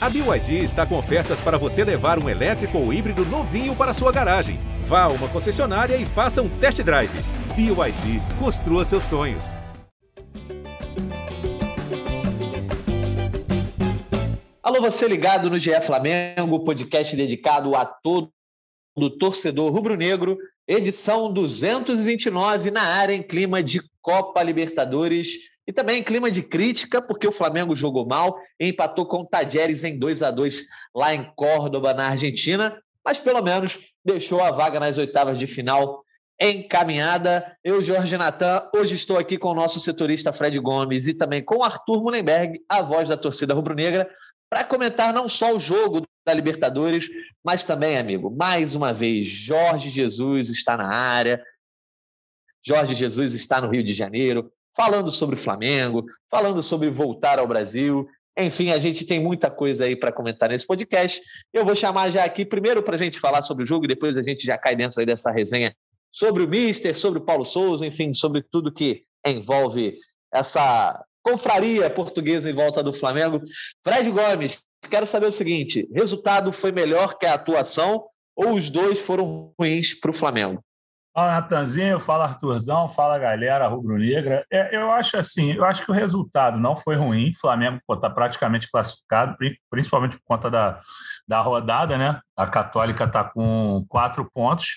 A BYD está com ofertas para você levar um elétrico ou híbrido novinho para sua garagem. Vá a uma concessionária e faça um test drive. BYD, construa seus sonhos. Alô, você ligado no GE Flamengo, podcast dedicado a todo do torcedor rubro-negro, edição 229 na área em clima de Copa Libertadores e também em clima de crítica, porque o Flamengo jogou mal empatou com o Tajeres em 2 a 2 lá em Córdoba, na Argentina, mas pelo menos deixou a vaga nas oitavas de final encaminhada. Eu, Jorge Natan, hoje estou aqui com o nosso setorista Fred Gomes e também com Arthur Mullenberg, a voz da torcida rubro-negra, para comentar não só o jogo da Libertadores, mas também, amigo, mais uma vez, Jorge Jesus está na área. Jorge Jesus está no Rio de Janeiro, falando sobre o Flamengo, falando sobre voltar ao Brasil. Enfim, a gente tem muita coisa aí para comentar nesse podcast. Eu vou chamar já aqui, primeiro, para a gente falar sobre o jogo, e depois a gente já cai dentro aí dessa resenha sobre o Mister, sobre o Paulo Souza, enfim, sobre tudo que envolve essa confraria portuguesa em volta do Flamengo. Fred Gomes, quero saber o seguinte: resultado foi melhor que a atuação ou os dois foram ruins para o Flamengo? Fala, Natanzinho, fala, Arthurzão, fala, galera rubro-negra. É, eu acho assim, eu acho que o resultado não foi ruim. O Flamengo está praticamente classificado, principalmente por conta da, da rodada, né? A Católica está com quatro pontos,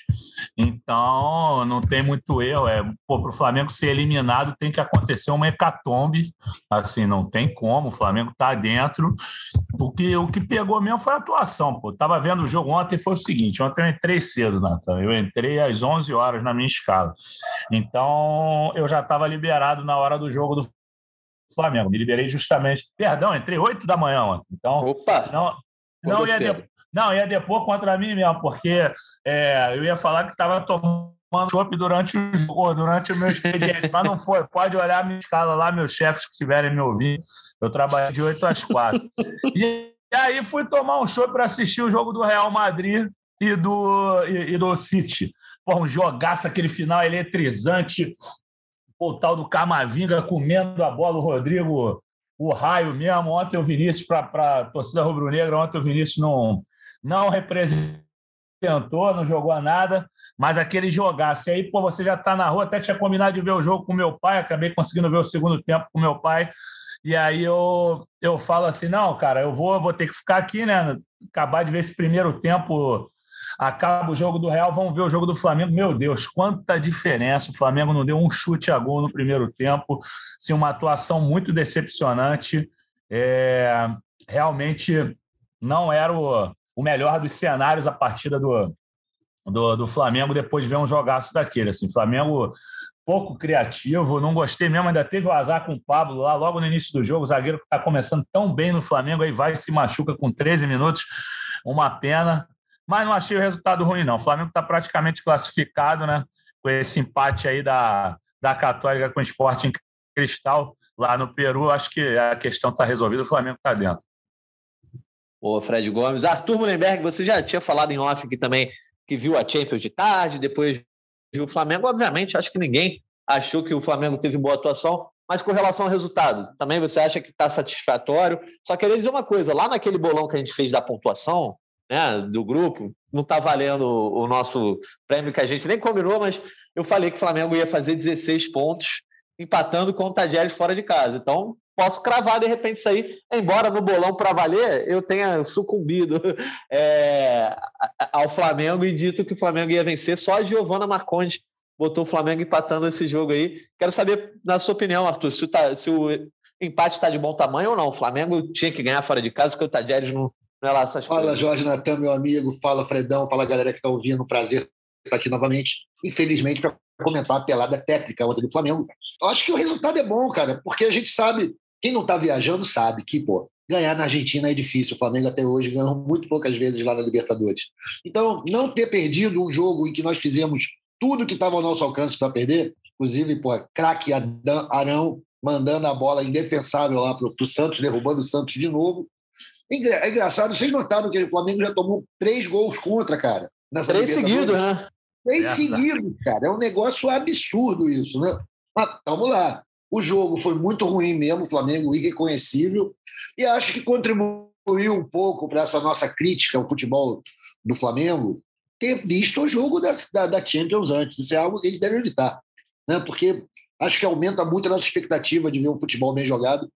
então não tem muito erro. É, para o Flamengo ser eliminado tem que acontecer uma hecatombe, assim, não tem como. O Flamengo está dentro. O que, o que pegou mesmo foi a atuação. Tava vendo o jogo ontem, foi o seguinte: ontem eu entrei cedo, Natan. Eu entrei às 11 horas na minha escala. Então eu já estava liberado na hora do jogo do Flamengo. Me liberei justamente. Perdão, entrei 8 da manhã ontem. Então, Opa! Não, não ia, de, não, ia depor contra mim mesmo, porque é, eu ia falar que estava tomando chopp durante o jogo, durante o meu expediente, mas não foi. Pode olhar a minha escala lá, meus chefes que estiverem me ouvindo. Eu trabalhei de 8 às 4. E, aí fui tomar um chopp para assistir o jogo do Real Madrid e do, e, e do City. Pô, um jogaço, aquele final eletrizante. O tal do Camavinga comendo a bola, o Rodrigo, o raio mesmo. Ontem o Vinícius, para a torcida rubro-negra, ontem o Vinícius não não representou, não jogou nada, mas aquele jogasse aí, pô, você já está na rua, até tinha combinado de ver o jogo com meu pai, acabei conseguindo ver o segundo tempo com meu pai, e aí eu, eu falo assim, não, cara, eu vou, vou ter que ficar aqui, né, acabar de ver esse primeiro tempo, acaba o jogo do Real, vamos ver o jogo do Flamengo, meu Deus, quanta diferença, o Flamengo não deu um chute a gol no primeiro tempo, assim, uma atuação muito decepcionante, é, realmente não era o o melhor dos cenários a partida do, do, do Flamengo depois de ver um jogaço daquele. Assim, Flamengo pouco criativo, não gostei mesmo. Ainda teve o azar com o Pablo lá logo no início do jogo. O zagueiro que está começando tão bem no Flamengo, aí vai se machuca com 13 minutos. Uma pena. Mas não achei o resultado ruim, não. O Flamengo está praticamente classificado, né? Com esse empate aí da, da Católica com o Esporte em Cristal lá no Peru. Acho que a questão está resolvida. O Flamengo está dentro. O Fred Gomes. Arthur Mullenberg, você já tinha falado em off aqui também que viu a Champions de tarde, depois viu o Flamengo. Obviamente, acho que ninguém achou que o Flamengo teve boa atuação, mas com relação ao resultado, também você acha que está satisfatório? Só queria dizer uma coisa: lá naquele bolão que a gente fez da pontuação, né, do grupo, não está valendo o nosso prêmio que a gente nem combinou, mas eu falei que o Flamengo ia fazer 16 pontos, empatando com o Tajeres fora de casa. Então, posso cravar de repente isso aí, embora no bolão para valer eu tenha sucumbido é, ao Flamengo e dito que o Flamengo ia vencer. Só a Giovana Marcondes botou o Flamengo empatando esse jogo aí. Quero saber, na sua opinião, Arthur, se o, se o empate está de bom tamanho ou não. O Flamengo tinha que ganhar fora de casa, porque o Tadieres não, lá Fala. Jorge Natan, meu amigo. Fala, Fredão. Fala, galera que está ouvindo. Prazer estar aqui novamente. Infelizmente, para comentar a pelada tétrica ontem do Flamengo. Eu acho que o resultado é bom, cara, porque a gente sabe quem não está viajando sabe que, pô, ganhar na Argentina é difícil. O Flamengo até hoje ganhou muito poucas vezes lá na Libertadores. Então, não ter perdido um jogo em que nós fizemos tudo que estava ao nosso alcance para perder, inclusive, pô, craque Arão mandando a bola indefensável lá para o Santos, derrubando o Santos de novo. É engraçado, vocês notaram que o Flamengo já tomou três gols contra, cara. Três seguidos, né? Três é, seguidos, cara. É um negócio absurdo isso, né? Mas vamos lá. O jogo foi muito ruim mesmo, o Flamengo irreconhecível, e acho que contribuiu contribuiu um pouco para essa nossa crítica ao futebol do Flamengo ter visto o jogo da, da, da Champions antes. Isso é algo que a gente deve evitar, né? porque acho que aumenta muito a nossa expectativa de ver um futebol bem jogado.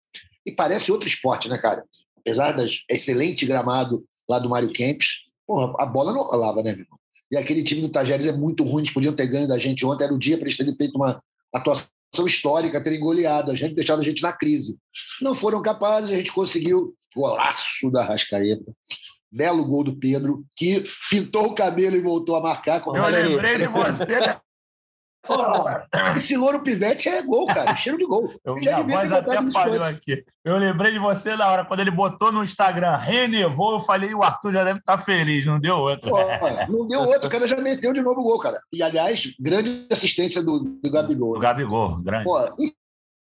E parece outro esporte, né, cara? Apesar das excelente gramado lá do Mário Kempis, porra, a bola não rolava, né, meu irmão? E aquele time do Tajeres é muito ruim, eles podiam ter ganho da gente ontem, era o dia para eles terem feito uma atuação histórica, terem goleado a gente, deixado a gente na crise. Não foram capazes, a gente conseguiu golaço da Rascaeta. Belo gol do Pedro, que pintou o cabelo e voltou a marcar. Eu lembrei de você? esse louro pivete é gol, cara. Cheiro de gol. Eu, minha voz até falhou aqui. Eu lembrei de você na hora, quando ele botou no Instagram, renevou, eu falei, o Arthur já deve estar feliz, não deu outro. Pô, não deu outro, o cara já meteu de novo o gol, cara. E, aliás, grande assistência do, do Gabigol. Do Gabigol, grande. Pô,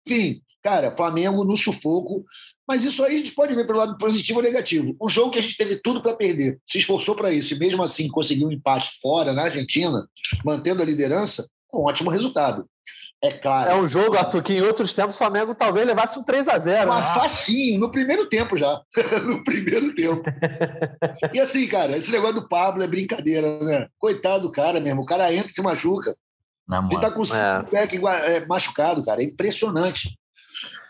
enfim, cara, Flamengo no sufoco. Mas isso aí a gente pode ver pelo lado positivo ou negativo. Um jogo que a gente teve tudo para perder, se esforçou para isso, e mesmo assim conseguiu um empate fora na Argentina, mantendo a liderança, um ótimo resultado. É claro. É um jogo, Arthur, que em outros tempos o Flamengo talvez levasse um 3 a 0 Mas né? facinho, no primeiro tempo já. no primeiro tempo. e assim, cara, esse negócio do Pablo é brincadeira, né? Coitado do cara mesmo. O cara entra e se machuca. Não, Ele tá com o é. pé é, machucado, cara. É impressionante.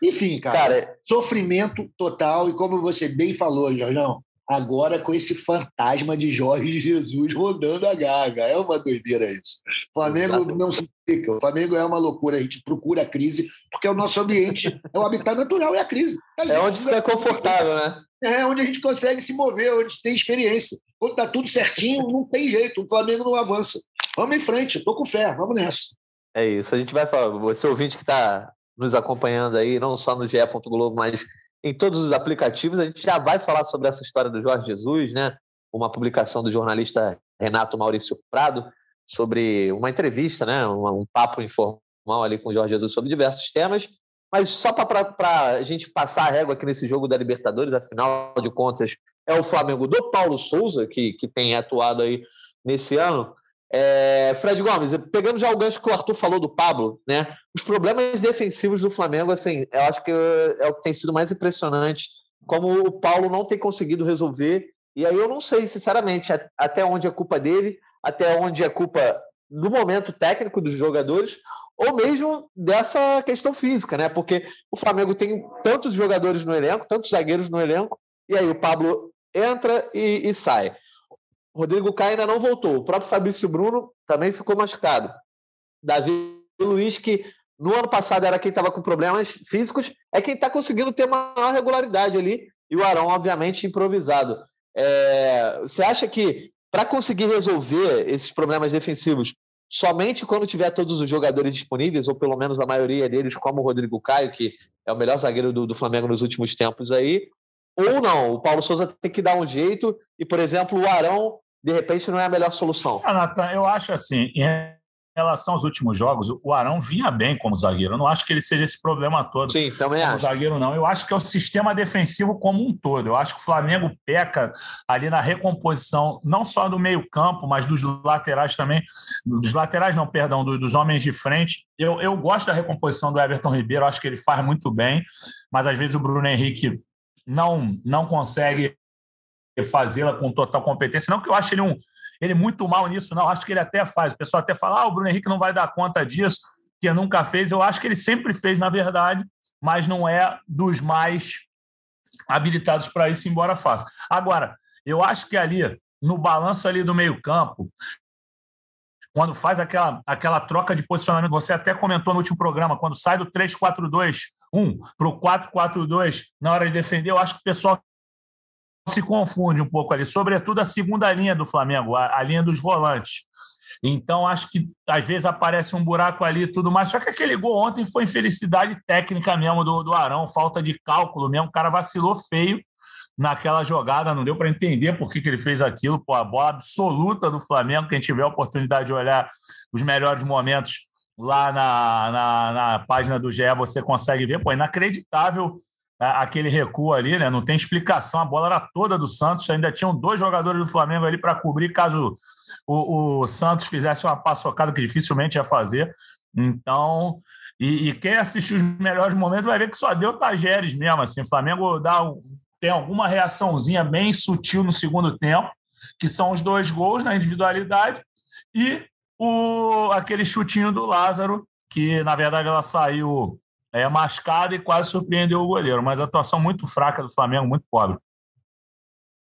Enfim, cara, cara, sofrimento total. E como você bem falou, Jorjão, agora com esse fantasma de Jorge Jesus rodando a gaga. É uma doideira isso. O Flamengo não se explica. O Flamengo é uma loucura. A gente procura a crise, porque é o nosso ambiente, é o habitat natural, é a crise. A é onde fica confortável, né? É onde a gente consegue se mover, onde tem experiência. Quando tá tudo certinho, não tem jeito. O Flamengo não avança. Vamos em frente, tô com fé, vamos nessa. É isso. A gente vai falar, você ouvinte que está nos acompanhando aí, não só no GE. Globo, mas em todos os aplicativos. A gente já vai falar sobre essa história do Jorge Jesus, né? Uma publicação do jornalista Renato Maurício Prado sobre uma entrevista, né? Um, um papo informal ali com o Jorge Jesus sobre diversos temas. Mas só para a gente passar a régua aqui nesse jogo da Libertadores, afinal de contas, é o Flamengo do Paulo Souza, que, que tem atuado aí nesse ano. É, Fred Gomes, pegando já o gancho que o Arthur falou do Pablo, né? Os problemas defensivos do Flamengo, assim, eu acho que é o que tem sido mais impressionante, como o Paulo não tem conseguido resolver. E aí eu não sei, sinceramente, até onde é culpa dele, até onde é culpa do momento técnico dos jogadores, ou mesmo dessa questão física, né? Porque o Flamengo tem tantos jogadores no elenco, tantos zagueiros no elenco, e aí o Pablo entra e, e sai. Rodrigo Caio ainda não voltou. O próprio Fabrício Bruno também ficou machucado. Davi Luiz, que no ano passado era quem estava com problemas físicos, é quem está conseguindo ter maior regularidade ali. E o Arão, obviamente, improvisado. É... Você acha que para conseguir resolver esses problemas defensivos, somente quando tiver todos os jogadores disponíveis, ou pelo menos a maioria deles, como o Rodrigo Caio, que é o melhor zagueiro do, do Flamengo nos últimos tempos aí, ou não, o Paulo Souza tem que dar um jeito e, por exemplo, o Arão, de repente, não é a melhor solução. Ah, Nathan, eu acho assim, em relação aos últimos jogos, o Arão vinha bem como zagueiro. Eu não acho que ele seja esse problema todo. Sim, também como acho. zagueiro, não. Eu acho que é o sistema defensivo como um todo. Eu acho que o Flamengo peca ali na recomposição, não só do meio-campo, mas dos laterais também. Dos laterais, não, perdão, dos homens de frente. Eu, eu gosto da recomposição do Everton Ribeiro, acho que ele faz muito bem, mas às vezes o Bruno Henrique não, não consegue fazê-la com total competência. Não que eu ache ele, um, ele muito mal nisso, não. Acho que ele até faz. O pessoal até fala, ah, o Bruno Henrique não vai dar conta disso, que nunca fez. Eu acho que ele sempre fez, na verdade, mas não é dos mais habilitados para isso, embora faça. Agora, eu acho que ali, no balanço ali do meio campo, quando faz aquela, aquela troca de posicionamento, você até comentou no último programa, quando sai do 3-4-2 1 para o 4-4-2 na hora de defender, eu acho que o pessoal se confunde um pouco ali, sobretudo a segunda linha do Flamengo, a, a linha dos volantes. Então, acho que às vezes aparece um buraco ali e tudo mais. Só que aquele gol ontem foi infelicidade técnica mesmo do, do Arão, falta de cálculo mesmo. O cara vacilou feio naquela jogada, não deu para entender por que, que ele fez aquilo. Pô, a bola absoluta do Flamengo, quem tiver a oportunidade de olhar os melhores momentos lá na, na, na, página do GE você consegue ver, pô, inacreditável aquele recuo ali, né? Não tem explicação, a bola era toda do Santos, ainda tinham dois jogadores do Flamengo ali para cobrir caso o, o, Santos fizesse uma paçocada que dificilmente ia fazer. Então, e, e, quem assistiu os melhores momentos vai ver que só deu Tajeres mesmo, assim, o Flamengo dá tem alguma reaçãozinha bem sutil no segundo tempo, que são os dois gols na individualidade e o, aquele chutinho do Lázaro, que na verdade ela saiu é, mascada e quase surpreendeu o goleiro, mas atuação muito fraca do Flamengo, muito pobre.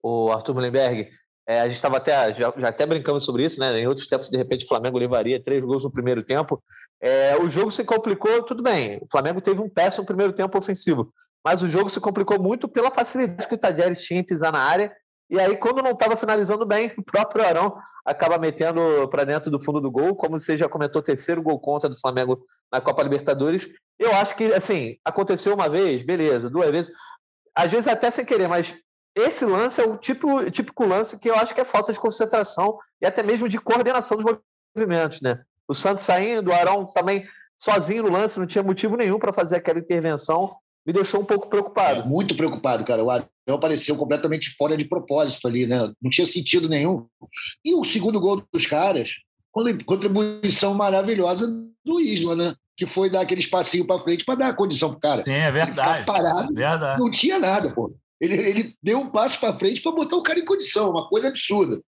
O Arthur Mullenberg, é, a gente estava até, já, já, até brincamos sobre isso, né? Em outros tempos, de repente, o Flamengo levaria três gols no primeiro tempo. É, o jogo se complicou, tudo bem. O Flamengo teve um péssimo primeiro tempo ofensivo, mas o jogo se complicou muito pela facilidade que o Tadjeri tinha em pisar na área. E aí, quando não estava finalizando bem, o próprio Arão acaba metendo para dentro do fundo do gol, como você já comentou, terceiro gol contra do Flamengo na Copa Libertadores. Eu acho que, assim, aconteceu uma vez, beleza, duas vezes, às vezes até sem querer, mas esse lance é o tipo, típico lance que eu acho que é falta de concentração e até mesmo de coordenação dos movimentos, né? O Santos saindo, o Arão também sozinho no lance, não tinha motivo nenhum para fazer aquela intervenção, me deixou um pouco preocupado. É, muito preocupado, cara. O Arão apareceu completamente fora de propósito ali, né? Não tinha sentido nenhum. E o segundo gol dos caras, contribuição maravilhosa do Isla, né? Que foi dar aquele espacinho para frente para dar a condição pro cara. Sim, é verdade. parado, verdade. não tinha nada, pô. Ele, ele deu um passo para frente para botar o cara em condição, uma coisa absurda.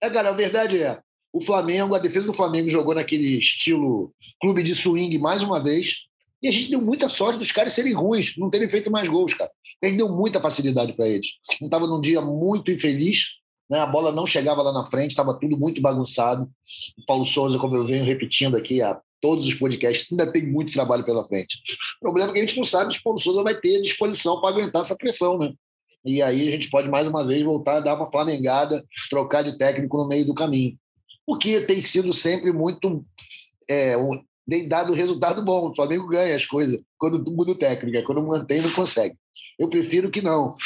É, cara, a verdade é, o Flamengo, a defesa do Flamengo jogou naquele estilo clube de swing mais uma vez, e a gente deu muita sorte dos caras serem ruins, não terem feito mais gols, cara. A gente deu muita facilidade para eles. Não estava num dia muito infeliz, né? a bola não chegava lá na frente, estava tudo muito bagunçado. O Paulo Souza, como eu venho repetindo aqui há todos os podcasts, ainda tem muito trabalho pela frente. O problema é que a gente não sabe se o Paulo Souza vai ter disposição para aguentar essa pressão, né? E aí a gente pode mais uma vez voltar a dar uma flamengada, trocar de técnico no meio do caminho. O que tem sido sempre muito. É, tem dado resultado bom. O Flamengo ganha as coisas quando muda o técnico, é quando mantém, não consegue. Eu prefiro que não.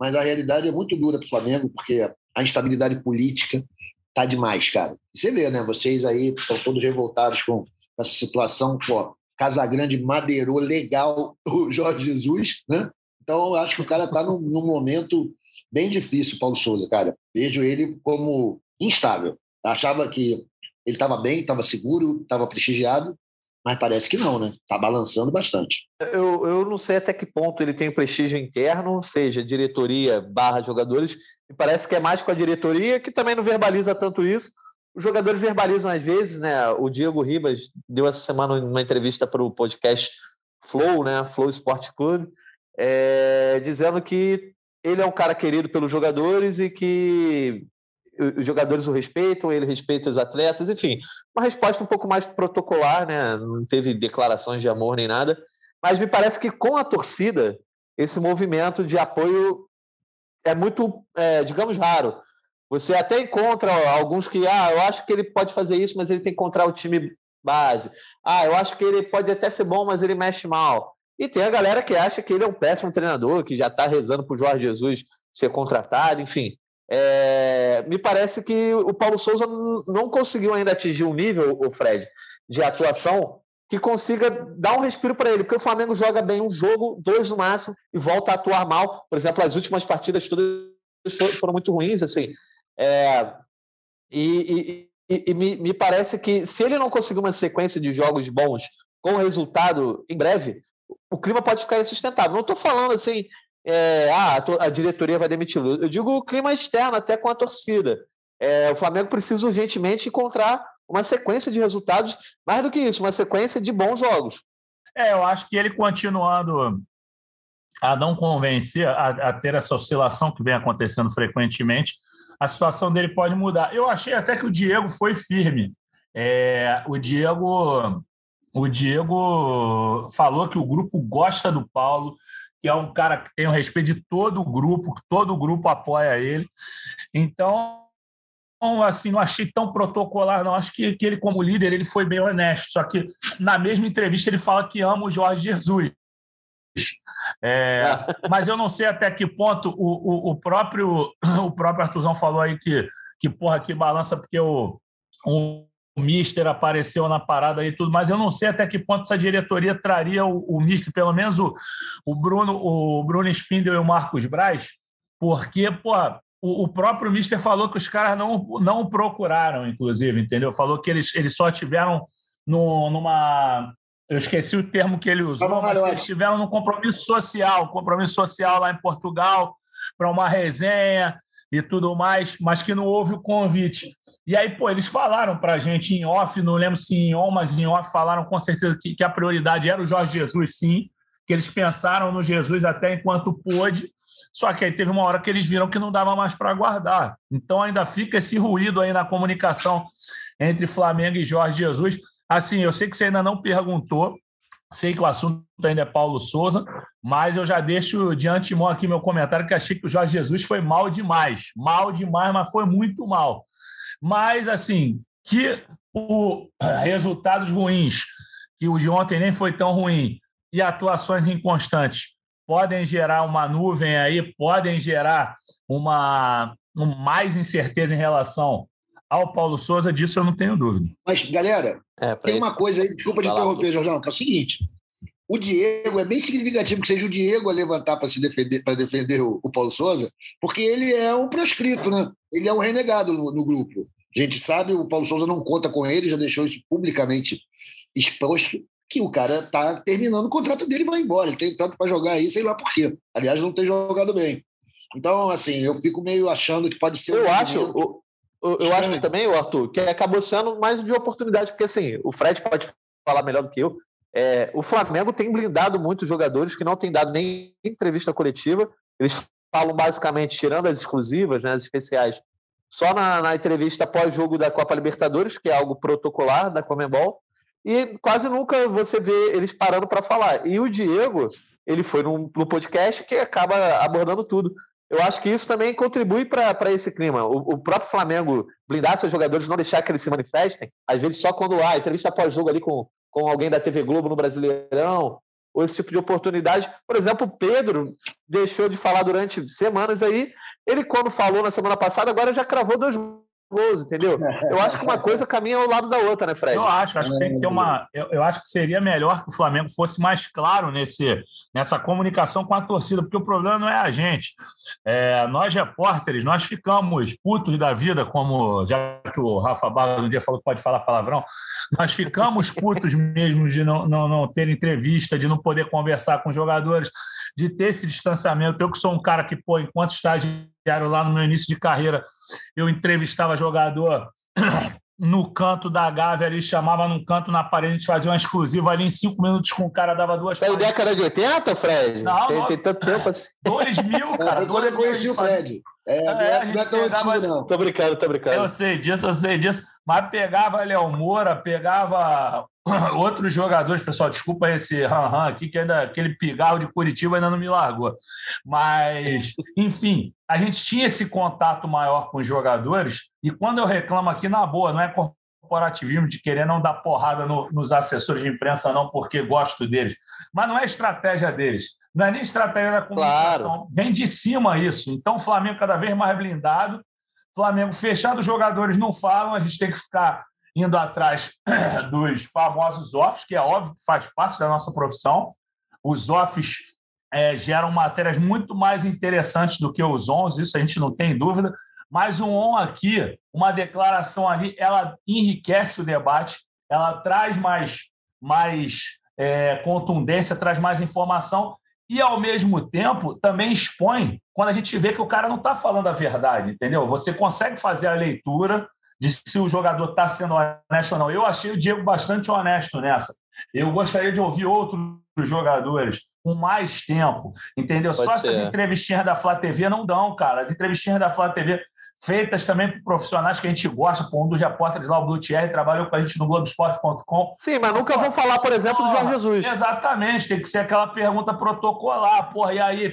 Mas a realidade é muito dura para o Flamengo, porque a instabilidade política tá demais, cara. Você vê, né? Vocês aí estão todos revoltados com essa situação. Pô, Casagrande madeirou legal o Jorge Jesus, né? Então, eu acho que o cara está num, num, momento bem difícil, Paulo Souza, cara. Vejo ele como instável. Achava que ele estava bem, estava seguro, estava prestigiado, mas parece que não, né? Está balançando bastante. Eu, eu não sei até que ponto ele tem prestígio interno, seja diretoria barra jogadores, e parece que é mais com a diretoria, que também não verbaliza tanto isso. Os jogadores verbalizam às vezes, né? O Diego Ribas deu essa semana uma entrevista para o podcast Flow, né? Flow Sport Clube, é, dizendo que ele é um cara querido pelos jogadores e que os jogadores o respeitam, ele respeita os atletas, enfim, uma resposta um pouco mais protocolar, né? Não teve declarações de amor nem nada, mas me parece que com a torcida esse movimento de apoio é muito, é, digamos, raro. Você até encontra alguns que, ah, eu acho que ele pode fazer isso, mas ele tem que encontrar o time base. Ah, eu acho que ele pode até ser bom, mas ele mexe mal. E tem a galera que acha que ele é um péssimo treinador, que já está rezando para o Jorge Jesus ser contratado, enfim. É, me parece que o Paulo Souza não conseguiu ainda atingir um nível, o Fred, de atuação que consiga dar um respiro para ele, porque o Flamengo joga bem um jogo, dois no máximo, e volta a atuar mal. Por exemplo, as últimas partidas todas foram muito ruins, assim. É, e, e, e me, me, parece que se ele não conseguir uma sequência de jogos bons com resultado em breve, o clima pode ficar insustentável. Não estou falando assim, é, ah, a diretoria vai demitir. Eu digo o clima externo, até com a torcida. É, o Flamengo precisa urgentemente encontrar uma sequência de resultados, mais do que isso, uma sequência de bons jogos. É, eu acho que ele continuando a não convencer, a, a ter essa oscilação que vem acontecendo frequentemente, a situação dele pode mudar. Eu achei até que o Diego foi firme. É, o Diego o Diego falou que o grupo gosta do Paulo, que é um cara que tem o respeito de todo o grupo, que todo o grupo apoia ele. Então, assim, não achei tão protocolar, não. Acho que, que ele, como líder, ele foi bem honesto. Só que, na mesma entrevista, ele fala que ama o Jorge Jesus. É, mas eu não sei até que ponto o, o, o, próprio o próprio Artuzão falou aí que, que porra, que balança, porque o, o o Mister apareceu na parada e tudo, mas eu não sei até que ponto essa diretoria traria o, o Mister, pelo menos o, o Bruno, o Bruno Spindel e o Marcos Braz, porque, pô, o, o próprio Mister falou que os caras não, não procuraram, inclusive, entendeu? Falou que eles, eles só tiveram no, numa. Eu esqueci o termo que ele usou, mas eles estiveram num compromisso social, compromisso social lá em Portugal, para uma resenha e tudo mais, mas que não houve o convite. E aí, pô, eles falaram para a gente em off, não lembro se em on, mas em off falaram com certeza que, que a prioridade era o Jorge Jesus, sim, que eles pensaram no Jesus até enquanto pôde, só que aí teve uma hora que eles viram que não dava mais para aguardar. Então ainda fica esse ruído aí na comunicação entre Flamengo e Jorge Jesus. Assim, eu sei que você ainda não perguntou, sei que o assunto ainda é Paulo Souza, mas eu já deixo de antemão aqui meu comentário que achei que o Jorge Jesus foi mal demais. Mal demais, mas foi muito mal. Mas, assim, que o resultados ruins, que o de ontem nem foi tão ruim, e atuações inconstantes podem gerar uma nuvem aí, podem gerar uma, mais incerteza em relação ao Paulo Souza, disso eu não tenho dúvida. Mas, galera, é, tem isso. uma coisa aí, desculpa te interromper, Jorjão, que é o seguinte: o Diego, é bem significativo que seja o Diego a levantar para se defender, para defender o, o, Paulo Souza, porque ele é um proscrito, né? Ele é um renegado no, no, grupo. A gente sabe, o Paulo Souza não conta com ele, já deixou isso publicamente exposto, que o cara tá terminando o contrato dele e vai embora. Ele tem tanto para jogar aí, sei lá por quê. Aliás, não tem jogado bem. Então, assim, eu fico meio achando que pode ser. Eu um acho, eu, eu acho também, Arthur, que acabou sendo mais de oportunidade, porque assim, o Fred pode falar melhor do que eu. É, o Flamengo tem blindado muitos jogadores que não têm dado nem entrevista coletiva. Eles falam basicamente, tirando as exclusivas, né, as especiais, só na, na entrevista pós-jogo da Copa Libertadores, que é algo protocolar da Comembol, e quase nunca você vê eles parando para falar. E o Diego, ele foi num, num, podcast que acaba abordando tudo. Eu acho que isso também contribui para esse clima. O, o, próprio Flamengo blindar seus jogadores, não deixar que eles se manifestem, às vezes só quando há entrevista pós-jogo ali com, com alguém da TV Globo no Brasileirão, ou esse tipo de oportunidade. Por exemplo, o Pedro deixou de falar durante semanas aí. Ele, quando falou na semana passada, agora já cravou dois gols, entendeu? Eu acho que uma coisa caminha ao lado da outra, né, Fred? Eu acho, acho que tem que ter uma. Eu, eu, acho que seria melhor que o Flamengo fosse mais claro nesse, nessa comunicação com a torcida, porque o problema não é a gente. É, nós, repórteres, nós ficamos putos da vida, como já que o Rafa Barra um dia falou que pode falar palavrão, nós ficamos putos mesmo de não, não, não ter entrevista, de não poder conversar com os jogadores, de ter esse distanciamento. Eu que sou um cara que, pô, enquanto estagiário lá no meu início de carreira, eu entrevistava jogador no canto da Gávea ali, chamava num canto na parede, a gente fazia uma exclusiva ali em cinco minutos com o cara, dava duas. É década de 80, Fred? Não, tem, não, tem tanto tempo assim. 2000, cara. É, quando eu conheci o Fred. É, é, não é, não é tão pegava... antigo, não. Tô brincando, tô brincando. Eu sei disso, eu sei disso. Mas pegava Léo Moura, pegava outros jogadores, pessoal, desculpa esse ran aqui, que ainda aquele pigarro de Curitiba ainda não me largou. Mas, enfim, a gente tinha esse contato maior com os jogadores, e quando eu reclamo aqui, na boa, não é corporativismo de querer não dar porrada no, nos assessores de imprensa, não, porque gosto deles. Mas não é estratégia deles. Não é nem estratégia da comunicação. Claro. Vem de cima isso. Então, o Flamengo cada vez mais blindado. Flamengo fechado, os jogadores não falam, a gente tem que ficar indo atrás dos famosos offs, que é óbvio que faz parte da nossa profissão. Os offs é, geram matérias muito mais interessantes do que os ons, isso a gente não tem dúvida. Mas um on aqui, uma declaração ali, ela enriquece o debate, ela traz mais, mais é, contundência, traz mais informação e, ao mesmo tempo, também expõe quando a gente vê que o cara não está falando a verdade, entendeu? Você consegue fazer a leitura de se o jogador está sendo honesto ou não. Eu achei o Diego bastante honesto nessa. Eu gostaria de ouvir outros jogadores com mais tempo, entendeu? Pode Só ser. essas entrevistinhas da Flá TV não dão, cara. As entrevistinhas da Flá TV feitas também por profissionais que a gente gosta, por um dos repórteres lá, o Blue Thierry, trabalhou com a gente no Globoesporte.com. Sim, mas nunca vão falar, por exemplo, do João Jesus. Exatamente, tem que ser aquela pergunta protocolar. Porra, e aí,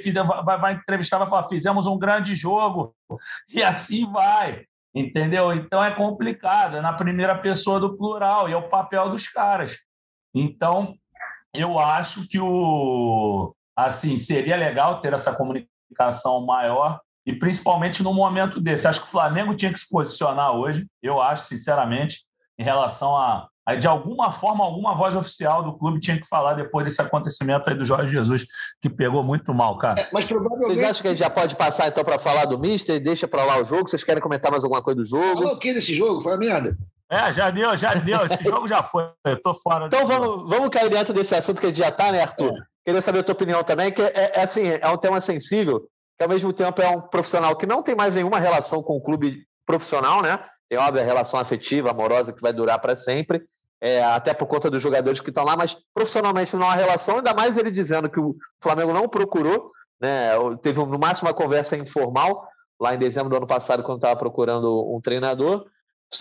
vai, vai entrevistar, vai falar, fizemos um grande jogo, e assim vai. Entendeu? Então é complicado, é na primeira pessoa do plural, e é o papel dos caras. Então, eu acho que o assim seria legal ter essa comunicação maior e principalmente no momento desse. Acho que o Flamengo tinha que se posicionar hoje, eu acho, sinceramente, em relação a, a, de alguma forma, alguma voz oficial do clube tinha que falar depois desse acontecimento aí do Jorge Jesus, que pegou muito mal, cara. É, mas provavelmente... Vocês acham que a gente já pode passar então para falar do Mister e deixa para lá o jogo? Vocês querem comentar mais alguma coisa do jogo? Falou o que desse jogo? Foi a merda. É, já deu, já deu. Esse jogo já foi. Eu tô fora. Então vamos, vamos cair dentro desse assunto que a gente já tá, né, Arthur? É. Queria saber a tua opinião também, que é, é assim, é um tema sensível que ao mesmo tempo é um profissional que não tem mais nenhuma relação com o clube profissional, né? Tem, óbvio, a relação afetiva, amorosa, que vai durar para sempre, é, até por conta dos jogadores que estão lá, mas profissionalmente não há relação, ainda mais ele dizendo que o Flamengo não procurou, né? Teve no máximo uma conversa informal lá em dezembro do ano passado, quando estava procurando um treinador.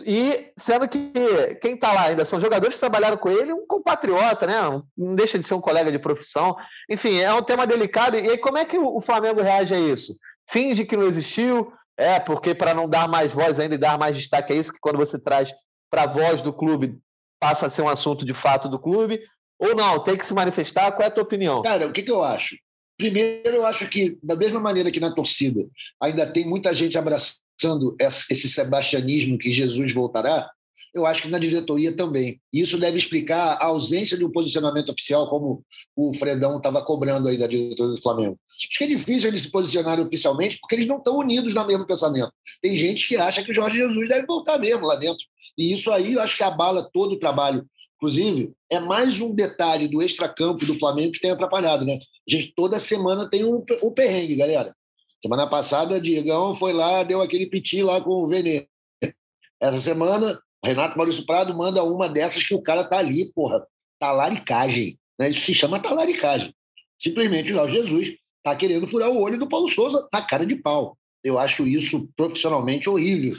E sendo que quem está lá ainda são jogadores que trabalharam com ele, um compatriota, né? Não deixa de ser um colega de profissão. Enfim, é um tema delicado. E aí, como é que o Flamengo reage a isso? Finge que não existiu, é, porque para não dar mais voz ainda e dar mais destaque a isso, que quando você traz para a voz do clube, passa a ser um assunto de fato do clube, ou não, tem que se manifestar? Qual é a tua opinião? Cara, o que, que eu acho? Primeiro, eu acho que, da mesma maneira que na torcida ainda tem muita gente abraçando esse sebastianismo que Jesus voltará, eu acho que na diretoria também. Isso deve explicar a ausência de um posicionamento oficial, como o Fredão estava cobrando aí da diretoria do Flamengo. Acho que é difícil eles se posicionarem oficialmente, porque eles não estão unidos no mesmo pensamento. Tem gente que acha que o Jorge Jesus deve voltar mesmo lá dentro. E isso aí eu acho que abala todo o trabalho. Inclusive, é mais um detalhe do extracampo do Flamengo que tem atrapalhado, né? A gente toda semana tem um, um perrengue, galera. Semana passada, Diegão foi lá, deu aquele piti lá com o Venê. Essa semana, Renato Maurício Prado manda uma dessas que o cara tá ali, porra, talaricagem. Né? Isso se chama talaricagem. Simplesmente o Jorge Jesus tá querendo furar o olho do Paulo Souza na cara de pau. Eu acho isso profissionalmente horrível.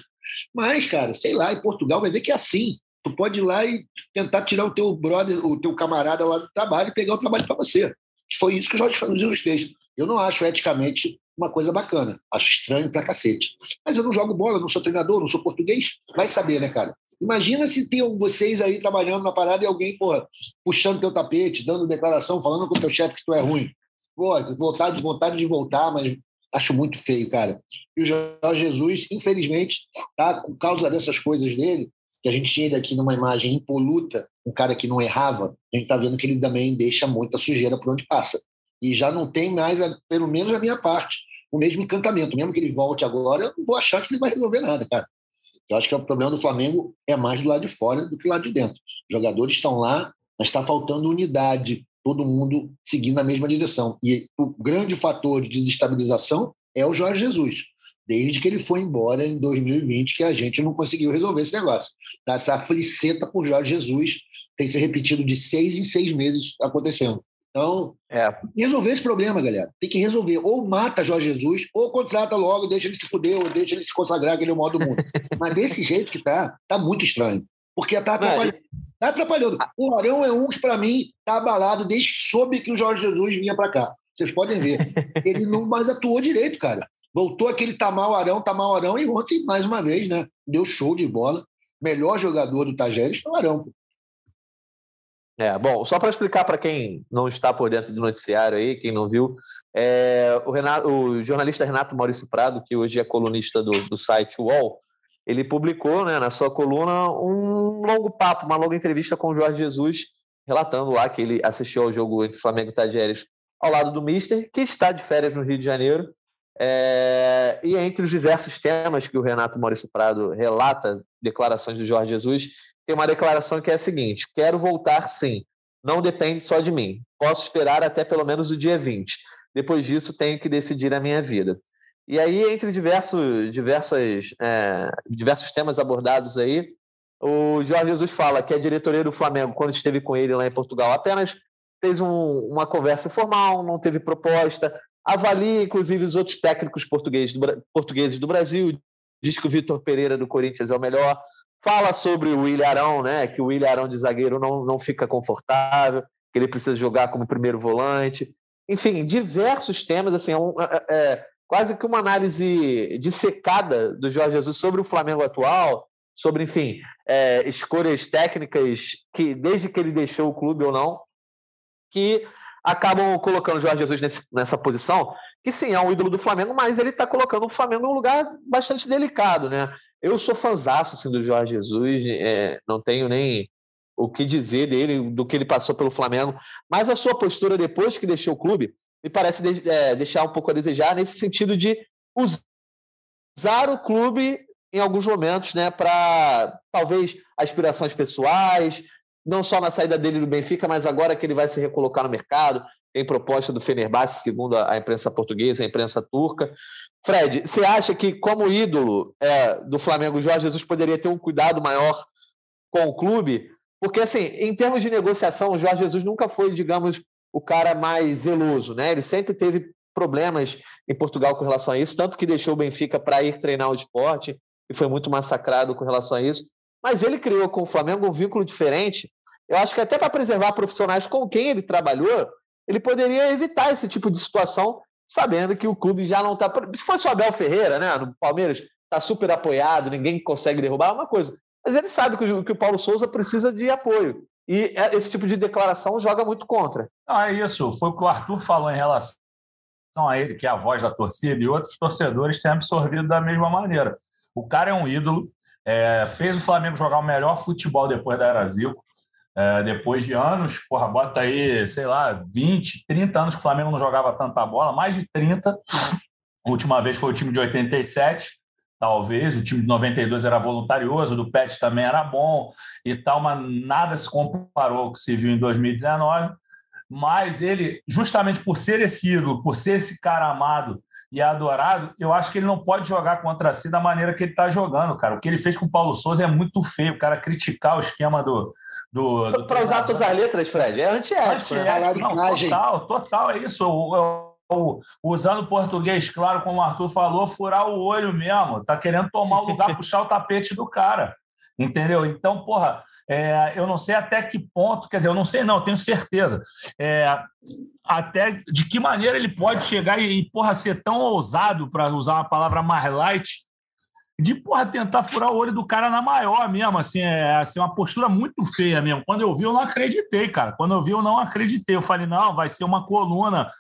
Mas, cara, sei lá, em Portugal vai ver que é assim. Tu pode ir lá e tentar tirar o teu brother, o teu camarada lá do trabalho e pegar o trabalho para você. Foi isso que o Jorge Jesus fez. Eu não acho eticamente uma coisa bacana. Acho estranho pra cacete. Mas eu não jogo bola, não sou treinador, não sou português. Vai saber, né, cara? Imagina se tem vocês aí trabalhando na parada e alguém, porra, puxando teu tapete, dando declaração, falando com teu chefe que tu é ruim. Pô, vontade, vontade de voltar, mas acho muito feio, cara. E o Jorge Jesus, infelizmente, tá, por causa dessas coisas dele, que a gente tinha aqui numa imagem impoluta, um cara que não errava, a gente tá vendo que ele também deixa muita sujeira por onde passa. E já não tem mais, pelo menos a minha parte, o mesmo encantamento. Mesmo que ele volte agora, eu não vou achar que ele vai resolver nada, cara. Eu acho que o problema do Flamengo é mais do lado de fora do que do lado de dentro. Os jogadores estão lá, mas está faltando unidade, todo mundo seguindo a mesma direção. E o grande fator de desestabilização é o Jorge Jesus. Desde que ele foi embora em 2020, que a gente não conseguiu resolver esse negócio. Tá, essa fliceta por Jorge Jesus tem se repetido de seis em seis meses acontecendo. Então, é. resolver esse problema, galera. Tem que resolver. Ou mata Jorge Jesus, ou contrata logo, deixa ele se fuder, ou deixa ele se consagrar, que ele é o maior do mundo. Mas desse jeito que tá, tá muito estranho. Porque tá atrapalhando. Tá atrapalhando. O Arão é um que, para mim, tá abalado desde que soube que o Jorge Jesus vinha para cá. Vocês podem ver. Ele não mais atuou direito, cara. Voltou aquele Tamal Arão, Tamal Arão, e ontem, mais uma vez, né? Deu show de bola. Melhor jogador do Tajeres foi o Arão. É, bom, só para explicar para quem não está por dentro do noticiário aí, quem não viu, é, o, Renato, o, jornalista Renato Maurício Prado, que hoje é colunista do, do site UOL, ele publicou né, na sua coluna um longo papo, uma longa entrevista com o Jorge Jesus, relatando lá que ele assistiu ao jogo entre Flamengo e Tadieres ao lado do Mister, que está de férias no Rio de Janeiro. É, e entre os diversos temas que o Renato Maurício Prado relata, declarações do Jorge Jesus, tem uma declaração que é a seguinte: quero voltar sim. Não depende só de mim. Posso esperar até pelo menos o dia 20. Depois disso, tenho que decidir a minha vida. E aí, entre diversos, diversas, é, diversos temas abordados aí, o Jorge Jesus fala que a diretoria do Flamengo, quando esteve com ele lá em Portugal, apenas fez um, uma conversa informal, não teve proposta, avalia, inclusive, os outros técnicos portugueses do, portugueses do Brasil, diz que o Vitor Pereira do Corinthians é o melhor, Fala sobre o William Arão, né? Que o William Arão de zagueiro não, não fica confortável, que ele precisa jogar como primeiro volante. Enfim, diversos temas, assim, é, um, é, é quase que uma análise dissecada do Jorge Jesus sobre o Flamengo atual, sobre, enfim, é, escolhas técnicas que, desde que ele deixou o clube ou não, que acabam colocando o Jorge Jesus nesse, nessa posição, que sim, é um ídolo do Flamengo, mas ele está colocando o Flamengo num lugar bastante delicado, né? Eu sou fãzaço assim, do Jorge Jesus, é, não tenho nem o que dizer dele, do que ele passou pelo Flamengo, mas a sua postura depois que deixou o clube me parece de, é, deixar um pouco a desejar nesse sentido de usar o clube em alguns momentos né, para talvez aspirações pessoais, não só na saída dele do Benfica, mas agora que ele vai se recolocar no mercado, tem proposta do Fenerbahçe, segundo a imprensa portuguesa, a imprensa turca. Fred, você acha que, como ídolo é, do Flamengo, o Jorge Jesus poderia ter um cuidado maior com o clube? Porque, assim, em termos de negociação, o Jorge Jesus nunca foi, digamos, o cara mais zeloso, né? Ele sempre teve problemas em Portugal com relação a isso, tanto que deixou o Benfica para ir treinar o esporte e foi muito massacrado com relação a isso. Mas ele criou com o Flamengo um vínculo diferente. Eu acho que até para preservar profissionais com quem ele trabalhou, ele poderia evitar esse tipo de situação, sabendo que o clube já não está. Se fosse o Abel Ferreira, né, no Palmeiras, está super apoiado, ninguém consegue derrubar, é uma coisa. Mas ele sabe que o, que o Paulo Souza precisa de apoio. E é, esse tipo de declaração joga muito contra. Ah, é isso. Foi o que o Arthur falou em relação a ele, que é a voz da torcida, e outros torcedores têm absorvido da mesma maneira. O cara é um ídolo, é, fez o Flamengo jogar o melhor futebol depois da Era Zico. É, depois de anos, porra, bota aí, sei lá, 20, 30 anos que o Flamengo não jogava tanta bola, mais de 30. A última vez foi o time de 87, talvez. O time de 92 era voluntarioso, do Pet também era bom e tal, mas nada se comparou ao que se viu em 2019. Mas ele, justamente por ser esse ídolo, por ser esse cara amado e adorado, eu acho que ele não pode jogar contra si da maneira que ele está jogando, cara. O que ele fez com o Paulo Souza é muito feio, o cara criticar o esquema do, do, do para usar todas as letras, Fred, é antiético. Né? antiético não, total, total, é isso. O, o, usando português, claro, como o Arthur falou, furar o olho mesmo. Tá querendo tomar o lugar, puxar o tapete do cara. Entendeu? Então, porra, é, eu não sei até que ponto, quer dizer, eu não sei, não, tenho certeza. É, até de que maneira ele pode chegar e, e porra, ser tão ousado, para usar uma palavra mais light, de porra, tentar furar o olho do cara na maior mesmo, assim, é assim, uma postura muito feia mesmo. Quando eu vi, eu não acreditei, cara. Quando eu vi, eu não acreditei. Eu falei, não, vai ser uma coluna